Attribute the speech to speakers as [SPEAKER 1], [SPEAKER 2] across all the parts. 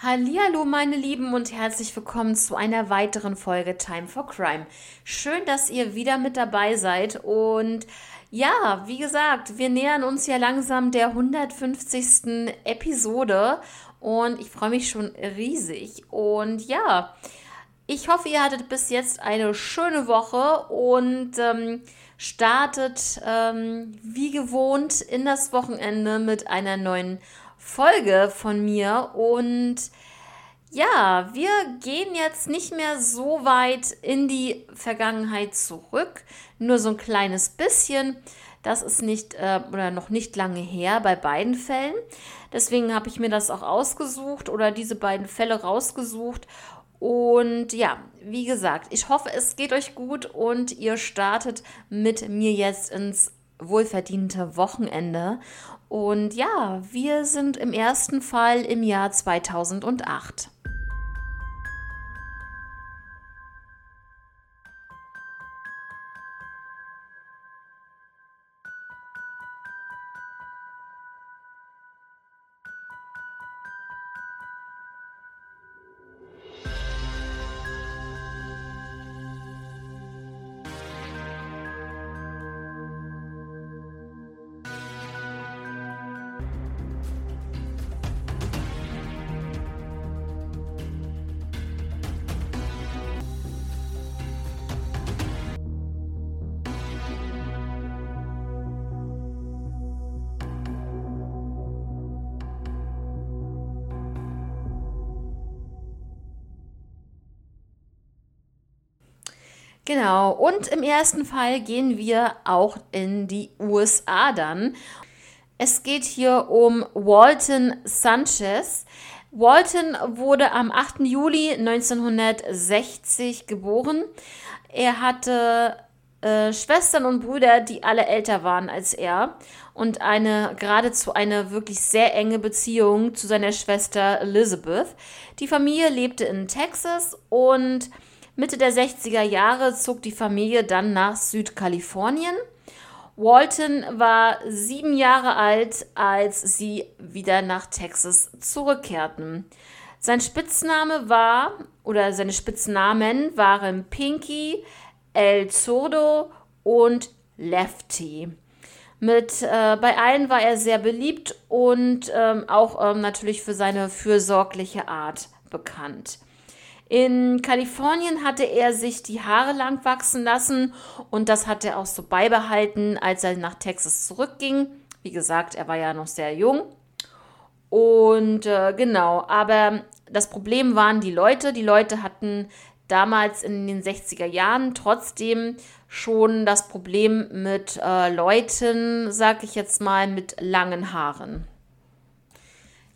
[SPEAKER 1] Hallo meine Lieben und herzlich willkommen zu einer weiteren Folge Time for Crime. Schön, dass ihr wieder mit dabei seid und ja, wie gesagt, wir nähern uns ja langsam der 150. Episode und ich freue mich schon riesig und ja, ich hoffe, ihr hattet bis jetzt eine schöne Woche und ähm, startet ähm, wie gewohnt in das Wochenende mit einer neuen Folge von mir. Und ja, wir gehen jetzt nicht mehr so weit in die Vergangenheit zurück, nur so ein kleines bisschen. Das ist nicht äh, oder noch nicht lange her bei beiden Fällen. Deswegen habe ich mir das auch ausgesucht oder diese beiden Fälle rausgesucht. Und ja, wie gesagt, ich hoffe, es geht euch gut und ihr startet mit mir jetzt ins wohlverdiente Wochenende. Und ja, wir sind im ersten Fall im Jahr 2008. Genau, und im ersten Fall gehen wir auch in die USA dann. Es geht hier um Walton Sanchez. Walton wurde am 8. Juli 1960 geboren. Er hatte äh, Schwestern und Brüder, die alle älter waren als er und eine geradezu eine wirklich sehr enge Beziehung zu seiner Schwester Elizabeth. Die Familie lebte in Texas und Mitte der 60er Jahre zog die Familie dann nach Südkalifornien. Walton war sieben Jahre alt, als sie wieder nach Texas zurückkehrten. Sein Spitzname war, oder seine Spitznamen waren Pinky, El Zurdo und Lefty. Mit, äh, bei allen war er sehr beliebt und ähm, auch ähm, natürlich für seine fürsorgliche Art bekannt. In Kalifornien hatte er sich die Haare lang wachsen lassen und das hat er auch so beibehalten, als er nach Texas zurückging. Wie gesagt, er war ja noch sehr jung. Und äh, genau, aber das Problem waren die Leute. Die Leute hatten damals in den 60er Jahren trotzdem schon das Problem mit äh, Leuten, sag ich jetzt mal, mit langen Haaren.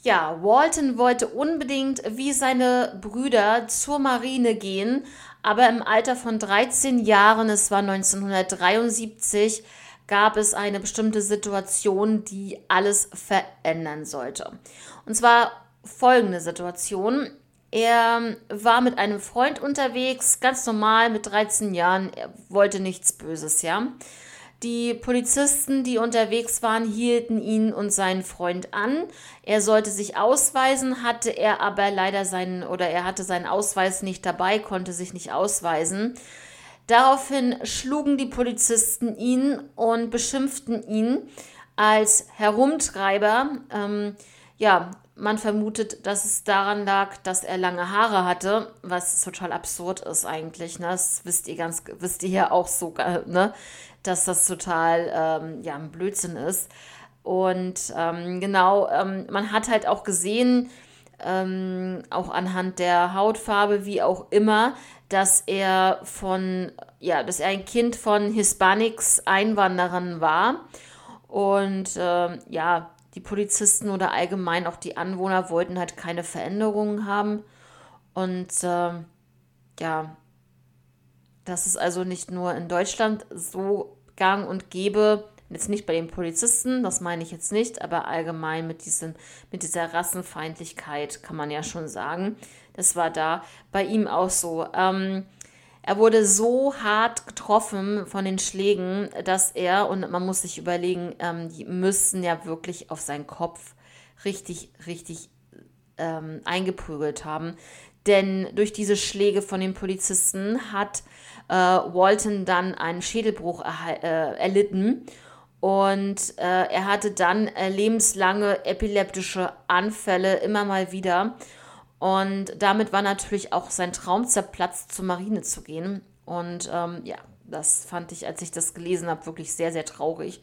[SPEAKER 1] Ja, Walton wollte unbedingt wie seine Brüder zur Marine gehen, aber im Alter von 13 Jahren, es war 1973, gab es eine bestimmte Situation, die alles verändern sollte. Und zwar folgende Situation. Er war mit einem Freund unterwegs, ganz normal mit 13 Jahren, er wollte nichts Böses, ja. Die Polizisten, die unterwegs waren, hielten ihn und seinen Freund an. Er sollte sich ausweisen, hatte er aber leider seinen oder er hatte seinen Ausweis nicht dabei, konnte sich nicht ausweisen. Daraufhin schlugen die Polizisten ihn und beschimpften ihn als Herumtreiber. Ähm, ja, man vermutet, dass es daran lag, dass er lange Haare hatte, was total absurd ist eigentlich. Ne? Das wisst ihr ganz, wisst ihr hier auch so, ne? Dass das total ähm, ja, ein Blödsinn ist. Und ähm, genau, ähm, man hat halt auch gesehen, ähm, auch anhand der Hautfarbe, wie auch immer, dass er von, ja, dass er ein Kind von Hispanics Einwanderern war. Und äh, ja, die Polizisten oder allgemein auch die Anwohner wollten halt keine Veränderungen haben. Und äh, ja, das ist also nicht nur in Deutschland so gang und gäbe, jetzt nicht bei den Polizisten, das meine ich jetzt nicht, aber allgemein mit, diesem, mit dieser Rassenfeindlichkeit kann man ja schon sagen. Das war da bei ihm auch so. Ähm, er wurde so hart getroffen von den Schlägen, dass er, und man muss sich überlegen, ähm, die müssten ja wirklich auf seinen Kopf richtig, richtig ähm, eingeprügelt haben. Denn durch diese Schläge von den Polizisten hat äh, Walton dann einen Schädelbruch äh, erlitten und äh, er hatte dann äh, lebenslange epileptische Anfälle immer mal wieder. Und damit war natürlich auch sein Traum zerplatzt, zur Marine zu gehen. Und ähm, ja, das fand ich, als ich das gelesen habe, wirklich sehr, sehr traurig.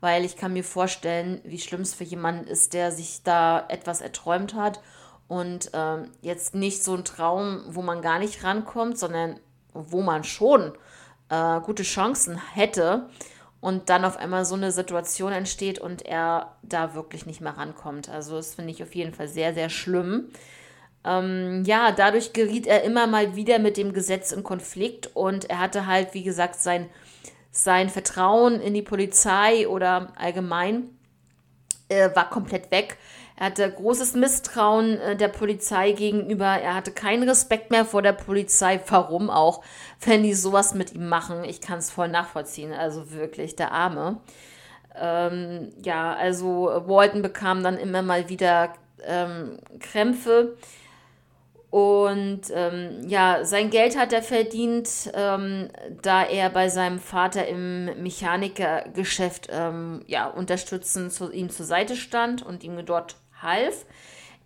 [SPEAKER 1] Weil ich kann mir vorstellen, wie schlimm es für jemanden ist, der sich da etwas erträumt hat und ähm, jetzt nicht so ein Traum, wo man gar nicht rankommt, sondern wo man schon äh, gute Chancen hätte und dann auf einmal so eine Situation entsteht und er da wirklich nicht mehr rankommt. Also das finde ich auf jeden Fall sehr, sehr schlimm. Ähm, ja, dadurch geriet er immer mal wieder mit dem Gesetz in Konflikt und er hatte halt, wie gesagt, sein, sein Vertrauen in die Polizei oder allgemein äh, war komplett weg. Er hatte großes Misstrauen äh, der Polizei gegenüber. Er hatte keinen Respekt mehr vor der Polizei. Warum auch, wenn die sowas mit ihm machen? Ich kann es voll nachvollziehen. Also wirklich, der Arme. Ähm, ja, also Walton bekam dann immer mal wieder ähm, Krämpfe. Und ähm, ja, sein Geld hat er verdient, ähm, da er bei seinem Vater im Mechanikergeschäft ähm, ja, unterstützend zu ihm zur Seite stand und ihm dort half.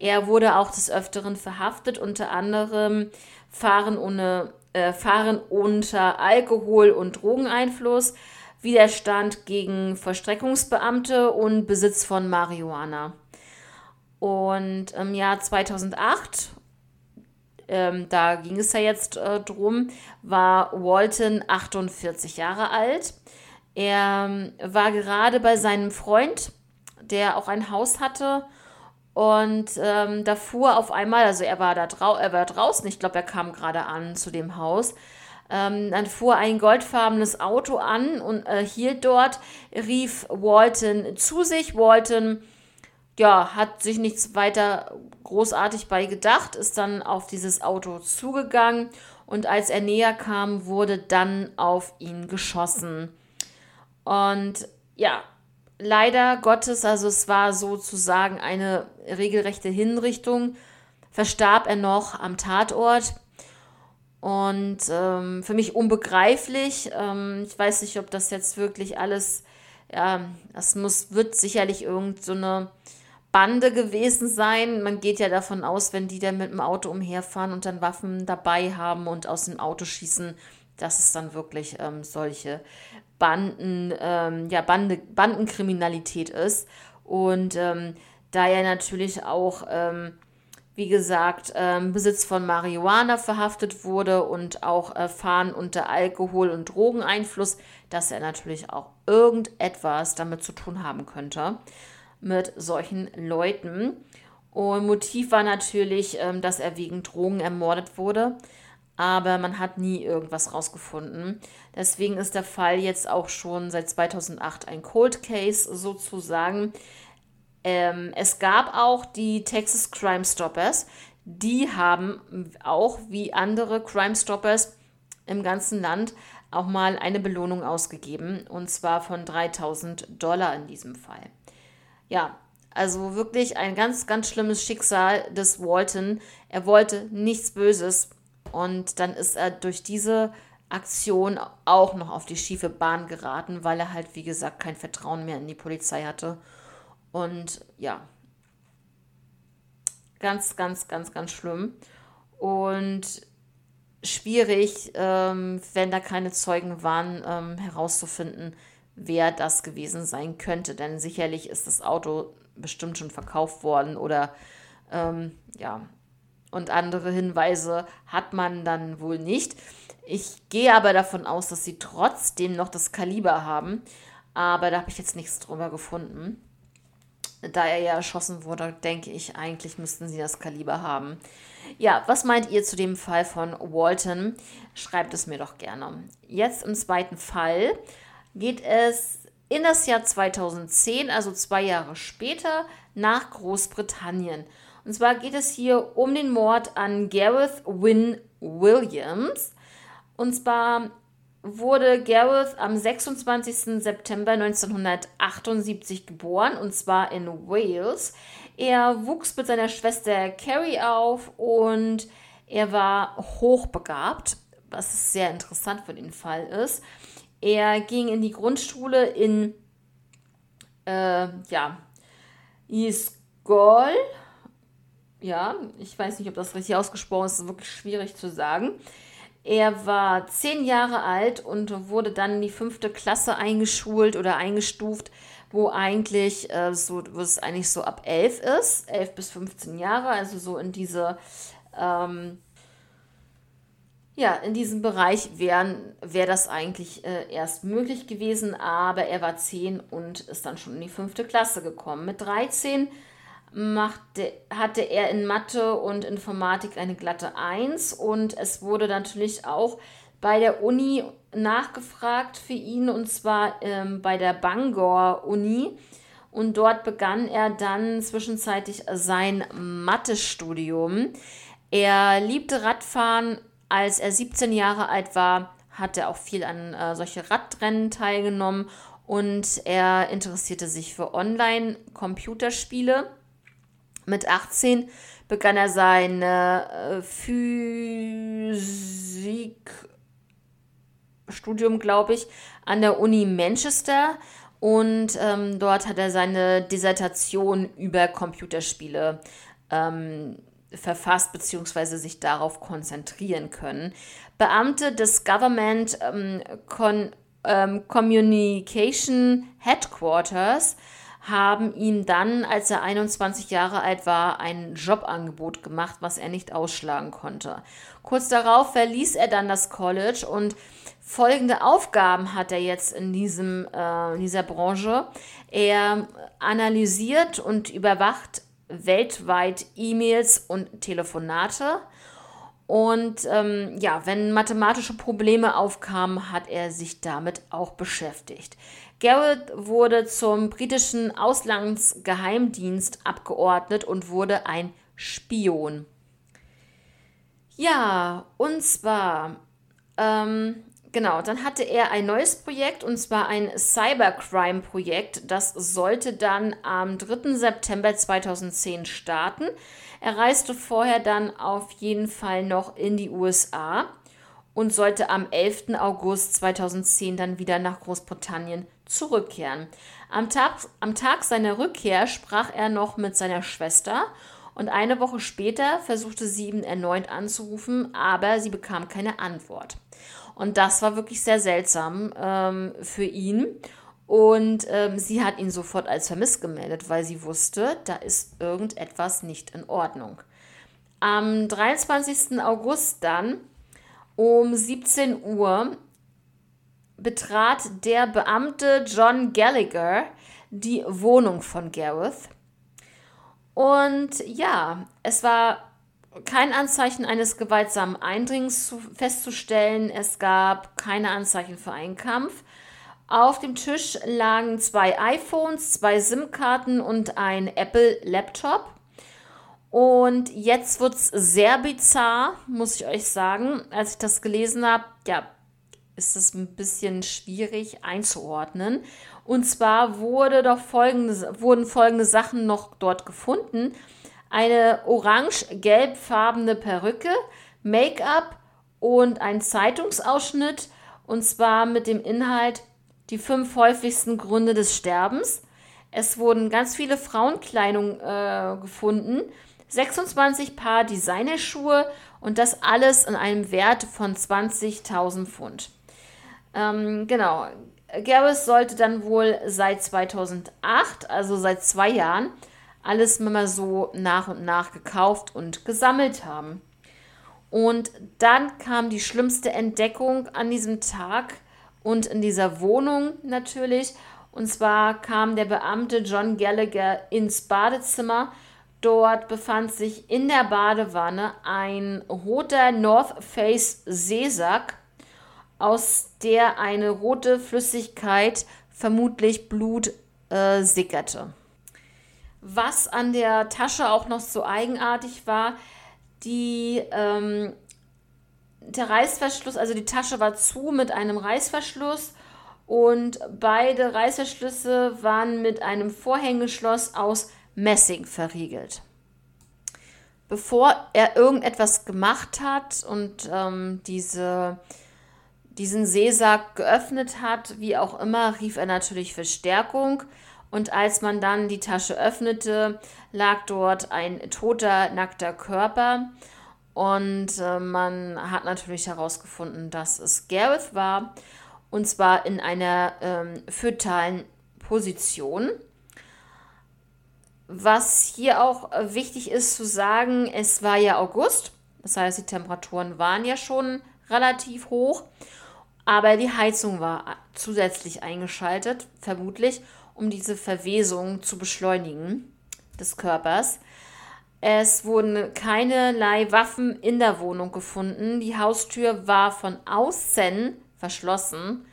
[SPEAKER 1] Er wurde auch des Öfteren verhaftet, unter anderem Fahren, ohne, äh, Fahren unter Alkohol- und Drogeneinfluss, Widerstand gegen Vollstreckungsbeamte und Besitz von Marihuana. Und im Jahr 2008, ähm, da ging es ja jetzt äh, drum, war Walton 48 Jahre alt. Er ähm, war gerade bei seinem Freund, der auch ein Haus hatte und ähm, da fuhr auf einmal, also er war da drau er war draußen, ich glaube, er kam gerade an zu dem Haus. Ähm, dann fuhr ein goldfarbenes Auto an und äh, hielt dort, rief Walton zu sich. Walton, ja, hat sich nichts weiter großartig bei gedacht, ist dann auf dieses Auto zugegangen und als er näher kam, wurde dann auf ihn geschossen. Und ja, leider Gottes, also es war sozusagen eine regelrechte Hinrichtung, verstarb er noch am Tatort. Und ähm, für mich unbegreiflich. Ähm, ich weiß nicht, ob das jetzt wirklich alles, ja, das muss, wird sicherlich irgendeine so Bande gewesen sein. Man geht ja davon aus, wenn die dann mit dem Auto umherfahren und dann Waffen dabei haben und aus dem Auto schießen, dass es dann wirklich ähm, solche Banden, ähm, ja, Bande, Bandenkriminalität ist. Und ähm, da er natürlich auch, ähm, wie gesagt, ähm, Besitz von Marihuana verhaftet wurde und auch erfahren unter Alkohol- und Drogeneinfluss, dass er natürlich auch irgendetwas damit zu tun haben könnte mit solchen Leuten. Und Motiv war natürlich, ähm, dass er wegen Drogen ermordet wurde aber man hat nie irgendwas rausgefunden. Deswegen ist der Fall jetzt auch schon seit 2008 ein Cold Case sozusagen. Ähm, es gab auch die Texas Crime Stoppers. Die haben auch wie andere Crime Stoppers im ganzen Land auch mal eine Belohnung ausgegeben und zwar von 3000 Dollar in diesem Fall. Ja, also wirklich ein ganz, ganz schlimmes Schicksal des Walton. Er wollte nichts Böses und dann ist er durch diese Aktion auch noch auf die schiefe Bahn geraten, weil er halt, wie gesagt, kein Vertrauen mehr in die Polizei hatte. Und ja, ganz, ganz, ganz, ganz schlimm. Und schwierig, ähm, wenn da keine Zeugen waren, ähm, herauszufinden, wer das gewesen sein könnte. Denn sicherlich ist das Auto bestimmt schon verkauft worden oder ähm, ja, und andere Hinweise hat man dann wohl nicht. Ich gehe aber davon aus, dass sie trotzdem noch das Kaliber haben. Aber da habe ich jetzt nichts drüber gefunden. Da er ja erschossen wurde, denke ich, eigentlich müssten sie das Kaliber haben. Ja, was meint ihr zu dem Fall von Walton? Schreibt es mir doch gerne. Jetzt im zweiten Fall geht es in das Jahr 2010, also zwei Jahre später, nach Großbritannien. Und zwar geht es hier um den Mord an Gareth Wynne Williams. Und zwar wurde Gareth am 26. September 1978 geboren, und zwar in Wales. Er wuchs mit seiner Schwester Carrie auf und er war hochbegabt, was sehr interessant für den Fall ist. Er ging in die Grundschule in äh, ja, Iskol. Ja, ich weiß nicht, ob das richtig ausgesprochen ist, ist wirklich schwierig zu sagen. Er war zehn Jahre alt und wurde dann in die fünfte Klasse eingeschult oder eingestuft, wo eigentlich äh, so, wo es eigentlich so ab elf ist, elf bis 15 Jahre, also so in diese ähm, ja, in diesem Bereich wäre wär das eigentlich äh, erst möglich gewesen, aber er war zehn und ist dann schon in die fünfte Klasse gekommen. Mit 13 machte, hatte er in Mathe und Informatik eine glatte 1 und es wurde natürlich auch bei der Uni nachgefragt für ihn und zwar ähm, bei der Bangor Uni. Und dort begann er dann zwischenzeitlich sein Mathestudium. Er liebte Radfahren als er 17 Jahre alt war, hat er auch viel an äh, solche Radrennen teilgenommen und er interessierte sich für Online-Computerspiele. Mit 18 begann er sein äh, Physikstudium, glaube ich, an der Uni Manchester und ähm, dort hat er seine Dissertation über Computerspiele ähm, verfasst bzw. sich darauf konzentrieren können. Beamte des Government ähm, Con ähm, Communication Headquarters haben ihm dann, als er 21 Jahre alt war, ein Jobangebot gemacht, was er nicht ausschlagen konnte. Kurz darauf verließ er dann das College und folgende Aufgaben hat er jetzt in, diesem, äh, in dieser Branche. Er analysiert und überwacht weltweit E-Mails und Telefonate. Und ähm, ja, wenn mathematische Probleme aufkamen, hat er sich damit auch beschäftigt. Garrett wurde zum britischen Auslandsgeheimdienst abgeordnet und wurde ein Spion. Ja, und zwar ähm, Genau, dann hatte er ein neues Projekt und zwar ein Cybercrime-Projekt. Das sollte dann am 3. September 2010 starten. Er reiste vorher dann auf jeden Fall noch in die USA und sollte am 11. August 2010 dann wieder nach Großbritannien zurückkehren. Am Tag, am Tag seiner Rückkehr sprach er noch mit seiner Schwester und eine Woche später versuchte sie ihn erneut anzurufen, aber sie bekam keine Antwort. Und das war wirklich sehr seltsam ähm, für ihn. Und ähm, sie hat ihn sofort als vermisst gemeldet, weil sie wusste, da ist irgendetwas nicht in Ordnung. Am 23. August dann um 17 Uhr betrat der Beamte John Gallagher die Wohnung von Gareth. Und ja, es war kein Anzeichen eines gewaltsamen Eindringens zu, festzustellen. Es gab keine Anzeichen für einen Kampf. Auf dem Tisch lagen zwei iPhones, zwei SIM-Karten und ein Apple-Laptop. Und jetzt wird es sehr bizarr, muss ich euch sagen. Als ich das gelesen habe, ja, ist es ein bisschen schwierig einzuordnen. Und zwar wurde doch folgende, wurden folgende Sachen noch dort gefunden eine orange-gelbfarbene Perücke, Make-up und ein Zeitungsausschnitt und zwar mit dem Inhalt die fünf häufigsten Gründe des Sterbens. Es wurden ganz viele Frauenkleidung äh, gefunden, 26 Paar Designerschuhe und das alles in einem Wert von 20.000 Pfund. Ähm, genau. Gareth sollte dann wohl seit 2008, also seit zwei Jahren, alles mal so nach und nach gekauft und gesammelt haben. Und dann kam die schlimmste Entdeckung an diesem Tag und in dieser Wohnung natürlich. Und zwar kam der Beamte John Gallagher ins Badezimmer. Dort befand sich in der Badewanne ein roter North Face Seesack, aus der eine rote Flüssigkeit, vermutlich Blut, äh, sickerte. Was an der Tasche auch noch so eigenartig war, die, ähm, der Reißverschluss, also die Tasche war zu mit einem Reißverschluss und beide Reißverschlüsse waren mit einem Vorhängeschloss aus Messing verriegelt. Bevor er irgendetwas gemacht hat und ähm, diese, diesen Seesack geöffnet hat, wie auch immer, rief er natürlich Verstärkung. Und als man dann die Tasche öffnete, lag dort ein toter, nackter Körper. Und äh, man hat natürlich herausgefunden, dass es Gareth war. Und zwar in einer ähm, fötalen Position. Was hier auch äh, wichtig ist zu sagen, es war ja August, das heißt, die Temperaturen waren ja schon relativ hoch, aber die Heizung war äh, zusätzlich eingeschaltet, vermutlich, um diese Verwesung zu beschleunigen des Körpers. Es wurden keinerlei Waffen in der Wohnung gefunden. Die Haustür war von außen verschlossen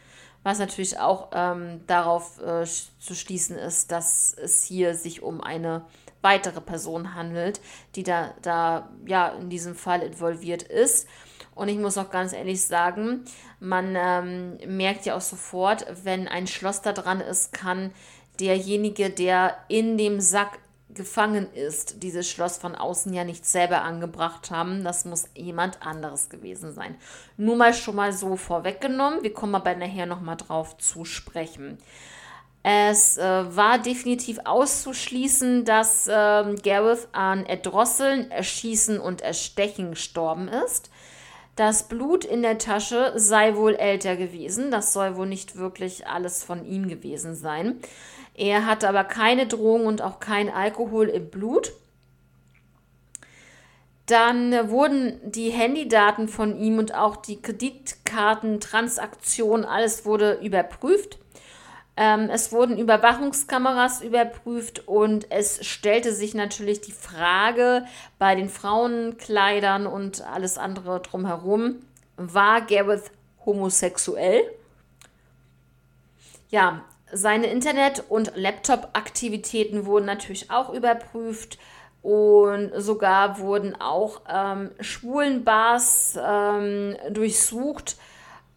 [SPEAKER 1] was natürlich auch ähm, darauf äh, zu schließen ist, dass es hier sich um eine weitere Person handelt, die da, da ja in diesem Fall involviert ist. Und ich muss auch ganz ehrlich sagen, man ähm, merkt ja auch sofort, wenn ein Schloss da dran ist, kann derjenige, der in dem Sack gefangen ist, dieses Schloss von außen ja nicht selber angebracht haben. Das muss jemand anderes gewesen sein. Nur mal schon mal so vorweggenommen. Wir kommen aber nachher nochmal drauf zu sprechen. Es äh, war definitiv auszuschließen, dass äh, Gareth an Erdrosseln, Erschießen und Erstechen gestorben ist. Das Blut in der Tasche sei wohl älter gewesen. Das soll wohl nicht wirklich alles von ihm gewesen sein. Er hatte aber keine Drohung und auch kein Alkohol im Blut. Dann wurden die Handydaten von ihm und auch die Kreditkartentransaktion, alles wurde überprüft. Ähm, es wurden Überwachungskameras überprüft und es stellte sich natürlich die Frage bei den Frauenkleidern und alles andere drumherum, war Gareth homosexuell? Ja, seine Internet- und Laptop-Aktivitäten wurden natürlich auch überprüft und sogar wurden auch ähm, Schwulenbars ähm, durchsucht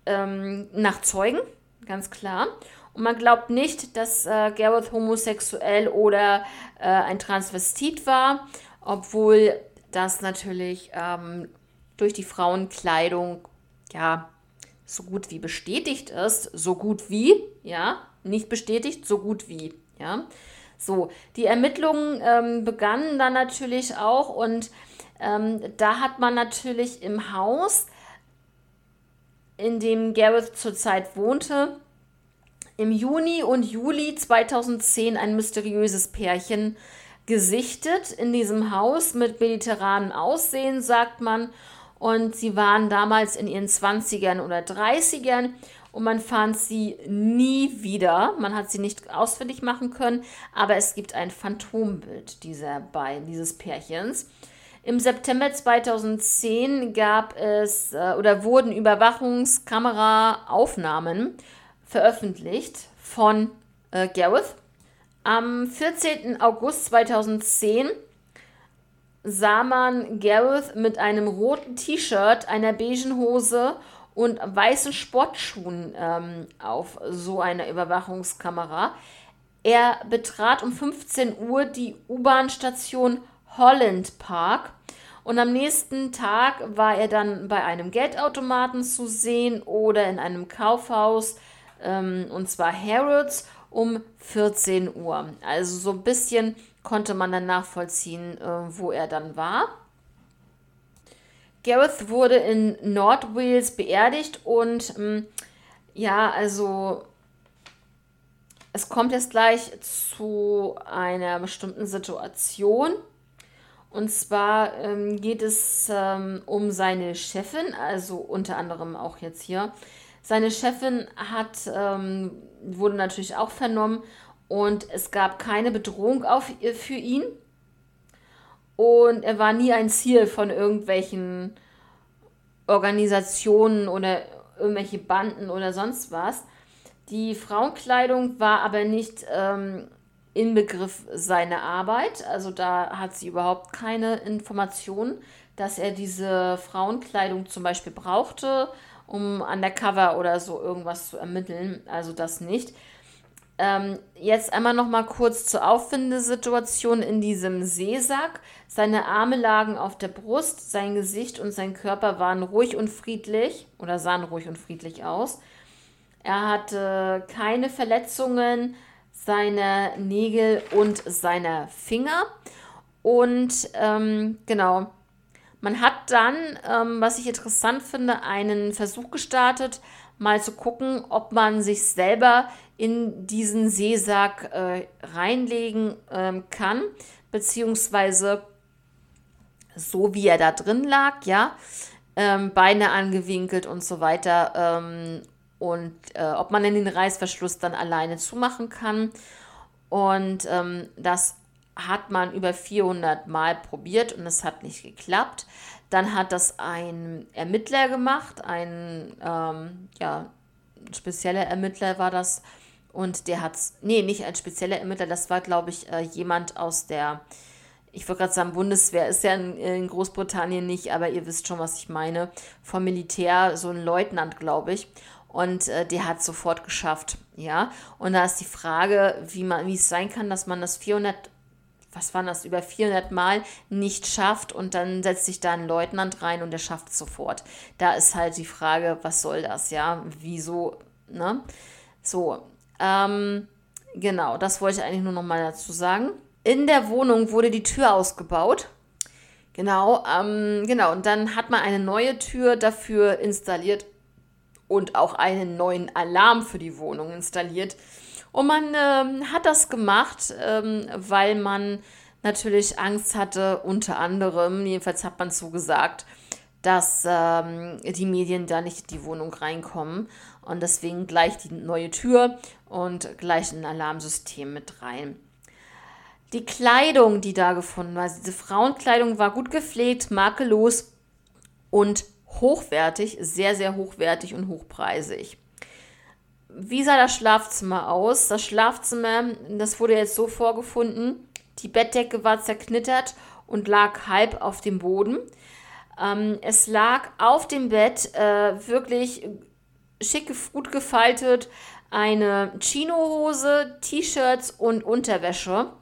[SPEAKER 1] ähm, nach Zeugen, ganz klar. Und man glaubt nicht, dass äh, Gareth homosexuell oder äh, ein Transvestit war, obwohl das natürlich ähm, durch die Frauenkleidung ja so gut wie bestätigt ist, so gut wie, ja, nicht bestätigt, so gut wie. Ja, so die Ermittlungen ähm, begannen dann natürlich auch und ähm, da hat man natürlich im Haus, in dem Gareth zurzeit wohnte, im Juni und Juli 2010 ein mysteriöses Pärchen gesichtet in diesem Haus mit mediterranem Aussehen, sagt man. Und sie waren damals in ihren 20ern oder 30ern und man fand sie nie wieder. Man hat sie nicht ausfindig machen können, aber es gibt ein Phantombild dieser beiden, dieses Pärchens. Im September 2010 gab es äh, oder wurden Überwachungskameraaufnahmen veröffentlicht von äh, Gareth. Am 14. August 2010 sah man Gareth mit einem roten T-Shirt, einer beigen Hose und weißen Sportschuhen ähm, auf so einer Überwachungskamera. Er betrat um 15 Uhr die U-Bahn-Station Holland Park und am nächsten Tag war er dann bei einem Geldautomaten zu sehen oder in einem Kaufhaus ähm, und zwar Harrods um 14 Uhr. Also so ein bisschen konnte man dann nachvollziehen, äh, wo er dann war. Gareth wurde in Nordwales beerdigt und ähm, ja, also es kommt jetzt gleich zu einer bestimmten Situation. Und zwar ähm, geht es ähm, um seine Chefin, also unter anderem auch jetzt hier. Seine Chefin hat, ähm, wurde natürlich auch vernommen und es gab keine Bedrohung auf, für ihn. Und er war nie ein Ziel von irgendwelchen Organisationen oder irgendwelche Banden oder sonst was. Die Frauenkleidung war aber nicht ähm, Inbegriff seiner Arbeit. Also da hat sie überhaupt keine Informationen, dass er diese Frauenkleidung zum Beispiel brauchte, um undercover oder so irgendwas zu ermitteln. Also das nicht. Ähm, jetzt einmal noch mal kurz zur Auffindesituation in diesem Seesack. Seine Arme lagen auf der Brust, sein Gesicht und sein Körper waren ruhig und friedlich oder sahen ruhig und friedlich aus. Er hatte keine Verletzungen seiner Nägel und seiner Finger. Und ähm, genau, man hat dann, ähm, was ich interessant finde, einen Versuch gestartet, mal zu gucken, ob man sich selber in diesen Seesack äh, reinlegen ähm, kann, beziehungsweise so wie er da drin lag, ja, ähm, Beine angewinkelt und so weiter ähm, und äh, ob man den Reißverschluss dann alleine zumachen kann. Und ähm, das hat man über 400 Mal probiert und es hat nicht geklappt. Dann hat das ein Ermittler gemacht, ein ähm, ja, spezieller Ermittler war das. Und der hat, nee, nicht ein spezieller Ermittler, das war, glaube ich, äh, jemand aus der, ich wollte gerade sagen, Bundeswehr ist ja in, in, Großbritannien nicht, aber ihr wisst schon, was ich meine, vom Militär, so ein Leutnant, glaube ich. Und äh, der hat sofort geschafft, ja. Und da ist die Frage, wie man, wie es sein kann, dass man das 400 was waren das, über 400 Mal nicht schafft und dann setzt sich da ein Leutnant rein und der schafft es sofort. Da ist halt die Frage, was soll das, ja? Wieso, ne? So, ähm, genau, das wollte ich eigentlich nur noch mal dazu sagen. In der Wohnung wurde die Tür ausgebaut. Genau, ähm, genau, und dann hat man eine neue Tür dafür installiert und auch einen neuen Alarm für die Wohnung installiert. Und man ähm, hat das gemacht, ähm, weil man natürlich Angst hatte, unter anderem, jedenfalls hat man so gesagt, dass ähm, die Medien da nicht in die Wohnung reinkommen. Und deswegen gleich die neue Tür und gleich ein Alarmsystem mit rein. Die Kleidung, die da gefunden war, diese Frauenkleidung war gut gepflegt, makellos und hochwertig, sehr, sehr hochwertig und hochpreisig. Wie sah das Schlafzimmer aus? Das Schlafzimmer, das wurde jetzt so vorgefunden, die Bettdecke war zerknittert und lag halb auf dem Boden. Ähm, es lag auf dem Bett äh, wirklich schick gut gefaltet eine Chinohose, T-Shirts und Unterwäsche.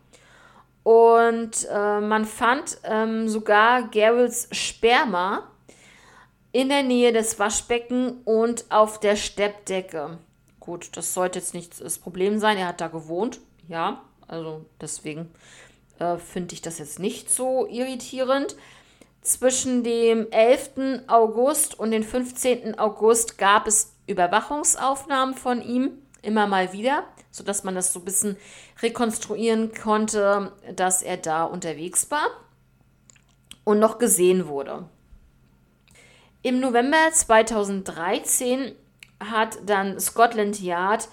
[SPEAKER 1] Und äh, man fand ähm, sogar Garrels Sperma in der Nähe des Waschbecken und auf der Steppdecke. Gut, das sollte jetzt nicht das Problem sein. Er hat da gewohnt. Ja, also deswegen äh, finde ich das jetzt nicht so irritierend. Zwischen dem 11. August und dem 15. August gab es Überwachungsaufnahmen von ihm immer mal wieder, sodass man das so ein bisschen rekonstruieren konnte, dass er da unterwegs war und noch gesehen wurde. Im November 2013 hat dann Scotland Yard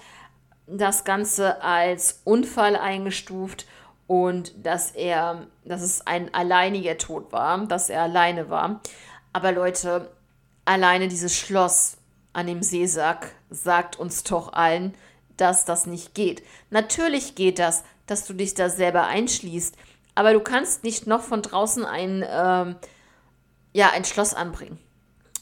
[SPEAKER 1] das Ganze als Unfall eingestuft und dass er, dass es ein alleiniger Tod war, dass er alleine war. Aber Leute, alleine dieses Schloss an dem Seesack sagt uns doch allen, dass das nicht geht. Natürlich geht das, dass du dich da selber einschließt, aber du kannst nicht noch von draußen ein, ähm, ja, ein Schloss anbringen.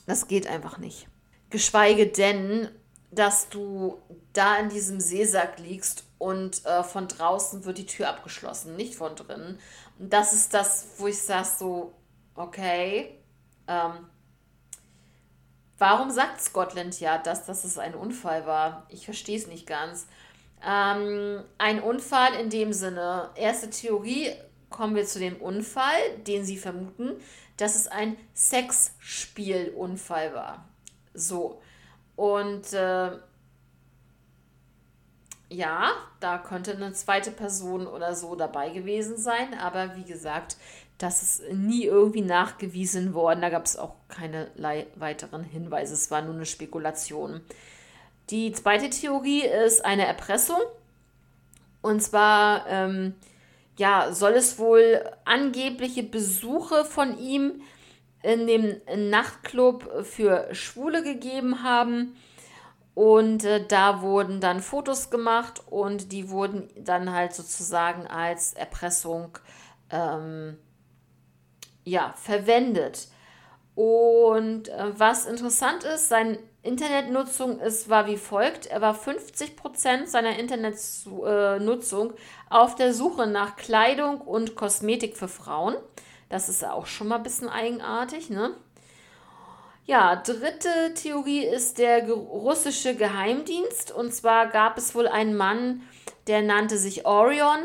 [SPEAKER 1] Das geht einfach nicht. Geschweige denn, dass du da in diesem Seesack liegst und äh, von draußen wird die Tür abgeschlossen, nicht von drinnen. Und das ist das, wo ich sage so, okay, ähm, warum sagt Scotland ja, dass, dass es ein Unfall war? Ich verstehe es nicht ganz. Ähm, ein Unfall in dem Sinne, erste Theorie, kommen wir zu dem Unfall, den sie vermuten, dass es ein Sexspielunfall war. So. Und äh, ja, da könnte eine zweite Person oder so dabei gewesen sein, aber wie gesagt, das ist nie irgendwie nachgewiesen worden. Da gab es auch keine weiteren Hinweise. Es war nur eine Spekulation. Die zweite Theorie ist eine Erpressung. Und zwar, ähm, ja, soll es wohl angebliche Besuche von ihm in dem Nachtclub für Schwule gegeben haben. Und äh, da wurden dann Fotos gemacht und die wurden dann halt sozusagen als Erpressung ähm, ja, verwendet. Und äh, was interessant ist, seine Internetnutzung ist, war wie folgt. Er war 50% seiner Internetnutzung äh, auf der Suche nach Kleidung und Kosmetik für Frauen. Das ist auch schon mal ein bisschen eigenartig, ne? Ja, dritte Theorie ist der russische Geheimdienst. Und zwar gab es wohl einen Mann, der nannte sich Orion.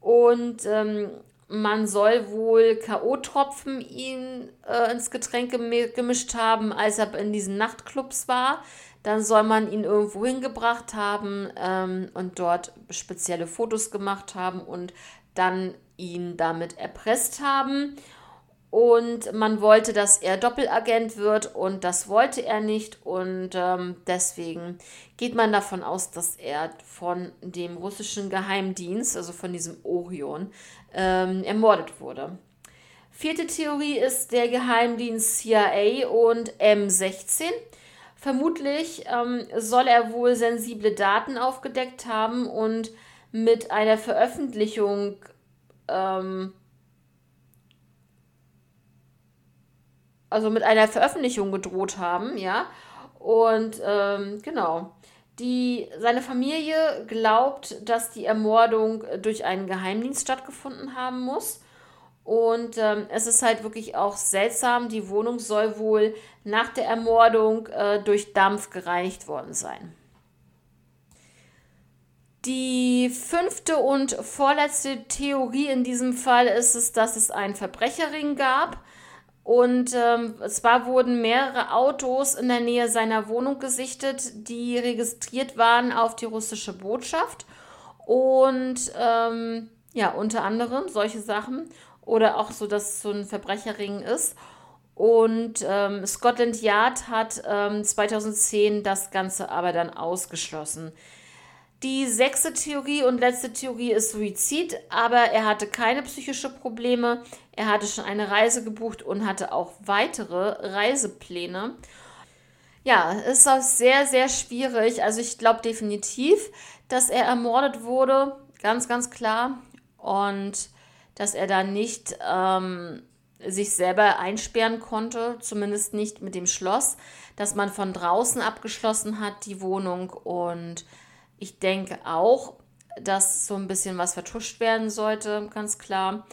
[SPEAKER 1] Und ähm, man soll wohl K.O.-Tropfen ihn äh, ins Getränk gemischt haben, als er in diesen Nachtclubs war. Dann soll man ihn irgendwo hingebracht haben ähm, und dort spezielle Fotos gemacht haben und dann ihn damit erpresst haben und man wollte, dass er Doppelagent wird und das wollte er nicht und ähm, deswegen geht man davon aus, dass er von dem russischen Geheimdienst, also von diesem Orion, ähm, ermordet wurde. Vierte Theorie ist der Geheimdienst CIA und M16. Vermutlich ähm, soll er wohl sensible Daten aufgedeckt haben und mit einer Veröffentlichung ähm, also mit einer Veröffentlichung gedroht haben, ja. Und ähm, genau. Die, seine Familie glaubt, dass die Ermordung durch einen Geheimdienst stattgefunden haben muss. Und ähm, es ist halt wirklich auch seltsam, die Wohnung soll wohl nach der Ermordung äh, durch Dampf gereinigt worden sein. Die fünfte und vorletzte Theorie in diesem Fall ist es, dass es einen Verbrecherring gab und ähm, zwar wurden mehrere Autos in der Nähe seiner Wohnung gesichtet, die registriert waren auf die russische Botschaft. Und ähm, ja, unter anderem solche Sachen. Oder auch so, dass es so ein Verbrecherring ist. Und ähm, Scotland Yard hat 2010 ähm, das Ganze aber dann ausgeschlossen. Die sechste Theorie und letzte Theorie ist Suizid, aber er hatte keine psychische Probleme. Er hatte schon eine Reise gebucht und hatte auch weitere Reisepläne. Ja, ist auch sehr, sehr schwierig. Also ich glaube definitiv, dass er ermordet wurde, ganz, ganz klar. Und dass er da nicht ähm, sich selber einsperren konnte, zumindest nicht mit dem Schloss, dass man von draußen abgeschlossen hat, die Wohnung und ich denke auch, dass so ein bisschen was vertuscht werden sollte, ganz klar.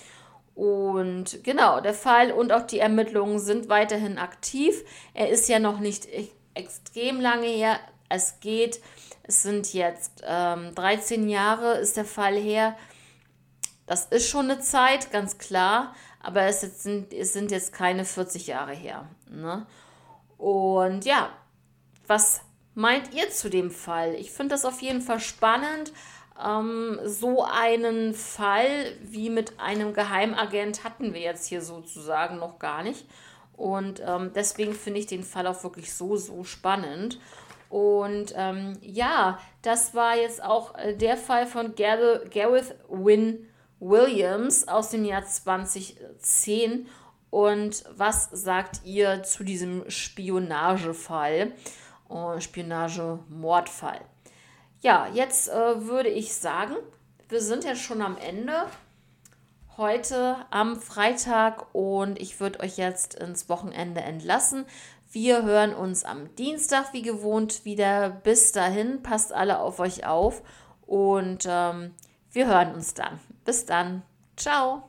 [SPEAKER 1] Und genau, der Fall und auch die Ermittlungen sind weiterhin aktiv. Er ist ja noch nicht e-, extrem lange her. Es geht, es sind jetzt ähm, 13 Jahre ist der Fall her. Das ist schon eine Zeit, ganz klar. Aber es sind, es sind jetzt keine 40 Jahre her. Ne? Und ja, was meint ihr zu dem Fall? Ich finde das auf jeden Fall spannend. Ähm, so einen Fall wie mit einem Geheimagent hatten wir jetzt hier sozusagen noch gar nicht. Und ähm, deswegen finde ich den Fall auch wirklich so, so spannend. Und ähm, ja, das war jetzt auch äh, der Fall von Gareth Wynne Williams aus dem Jahr 2010. Und was sagt ihr zu diesem Spionagefall? Spionage-Mordfall. Ja, jetzt äh, würde ich sagen, wir sind ja schon am Ende. Heute am Freitag und ich würde euch jetzt ins Wochenende entlassen. Wir hören uns am Dienstag wie gewohnt wieder. Bis dahin, passt alle auf euch auf und ähm, wir hören uns dann. Bis dann. Ciao.